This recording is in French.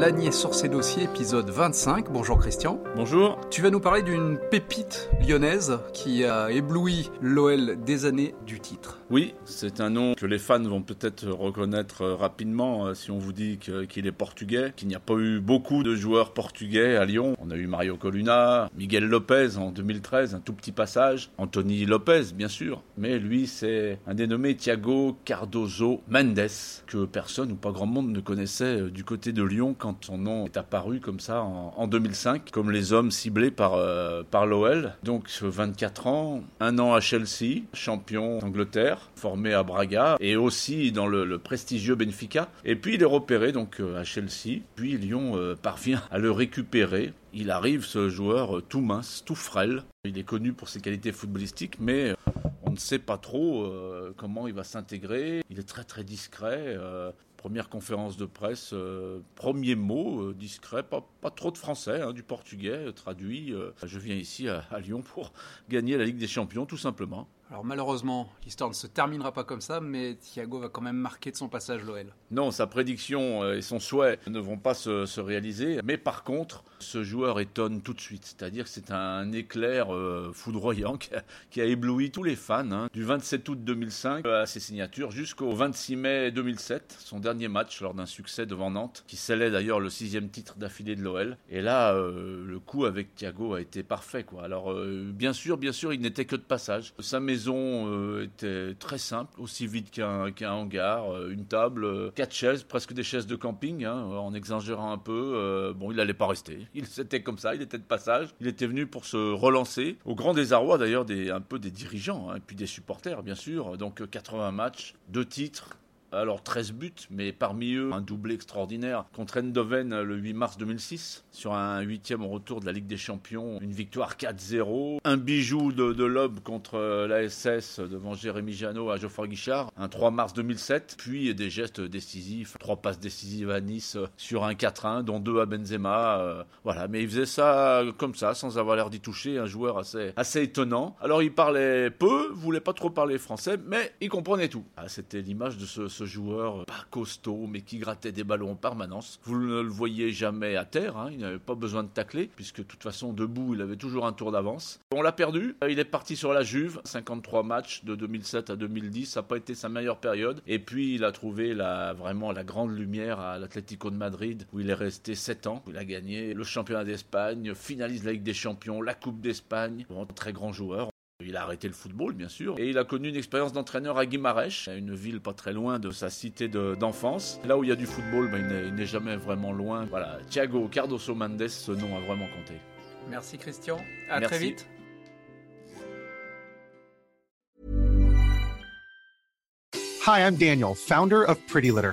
L'Agnier sur ses dossiers, épisode 25. Bonjour Christian. Bonjour. Tu vas nous parler d'une pépite lyonnaise qui a ébloui l'OL des années du titre. Oui, c'est un nom que les fans vont peut-être reconnaître rapidement euh, si on vous dit qu'il est portugais, qu'il n'y a pas eu beaucoup de joueurs portugais à Lyon. On a eu Mario Coluna, Miguel Lopez en 2013, un tout petit passage, Anthony Lopez bien sûr, mais lui c'est un dénommé Thiago Cardozo Mendes que personne ou pas grand monde ne connaissait euh, du côté de Lyon quand son nom est apparu comme ça en, 2005, comme les hommes ciblés par, euh, par l'OL. Donc 24 ans, un an à Chelsea, champion d'Angleterre, formé à Braga et aussi dans le, prestigieux Benfica. Et puis il est repéré donc euh, à Chelsea, puis Lyon euh, parvient à le récupérer. Il arrive ce joueur tout mince, tout frêle. Il est connu pour ses qualités footballistiques, mais on ne sait pas trop comment il va s'intégrer. Il est très très discret. Première conférence de presse, euh, premier mot euh, discret, pas, pas, trop de français, hein, du portugais euh, traduit. je viens ici à Lyon pour gagner la Ligue des Champions, tout simplement. Alors malheureusement, l'histoire ne se terminera pas comme ça, mais Thiago va quand même marquer de son passage l'OL. Non, sa prédiction et son souhait ne vont pas se, réaliser, mais par contre, ce joueur étonne tout de suite. C'est-à-dire que c'est un éclair euh, foudroyant qui a, ébloui tous les fans, hein. du 27 août 2005 à ses signatures jusqu'au 26 mai 2007, son dernier match lors d'un succès devant Nantes, qui scellait d'ailleurs le sixième titre d'affilée de l'OL. Et là, euh, le coup avec Thiago a été parfait. Quoi. Alors, bien sûr, bien sûr, il n'était que de passage. Sa maison euh, était très simple, aussi vide qu'un hangar, euh, une table, euh, quatre chaises, presque des chaises de camping, hein, en exagérant un peu. bon, il n'allait pas rester. Il c'était comme ça, il était de passage. Il était venu pour se relancer, au grand désarroi d'ailleurs des un peu des dirigeants, hein, et puis des supporters bien sûr. Donc 80 matchs, deux titres, alors 13 buts, mais parmi eux un doublé extraordinaire contre Endoven le 8 mars 2006 sur un huitième retour de la Ligue des Champions, une victoire 4-0, un bijou de, de Lob contre euh, l'ASS devant Jérémy Janot à Geoffroy Guichard, un 3 mars 2007, puis des gestes décisifs, trois passes décisives à Nice sur un 4-1, dont deux à Benzema, euh, voilà, mais il faisait ça comme ça, sans avoir l'air d'y toucher, un joueur assez, assez étonnant. Alors il parlait peu, voulait pas trop parler français, mais il comprenait tout. Ah, c'était l'image de ce joueur pas costaud, mais qui grattait des ballons en permanence. Vous ne le voyez jamais à terre, hein, il n'avait pas besoin de tacler, puisque de toute façon, debout, il avait toujours un tour d'avance. On l'a perdu, il est parti sur la Juve, 53 matchs de 2007 à 2010, ça n'a pas été sa meilleure période. Et puis, il a trouvé la, vraiment la grande lumière à l'Atlético de Madrid, où il est resté 7 ans. Il a gagné le championnat d'Espagne, finalise la Ligue des Champions, la Coupe d'Espagne. Bon, très grand joueur. Il a arrêté le football, bien sûr, et il a connu une expérience d'entraîneur à Guimarães, une ville pas très loin de sa cité d'enfance. Là où il y a du football, ben, il n'est jamais vraiment loin. Voilà, Thiago Cardoso Mendes, ce nom a vraiment compté. Merci Christian, à très vite. Hi, I'm Daniel, founder of Pretty Litter.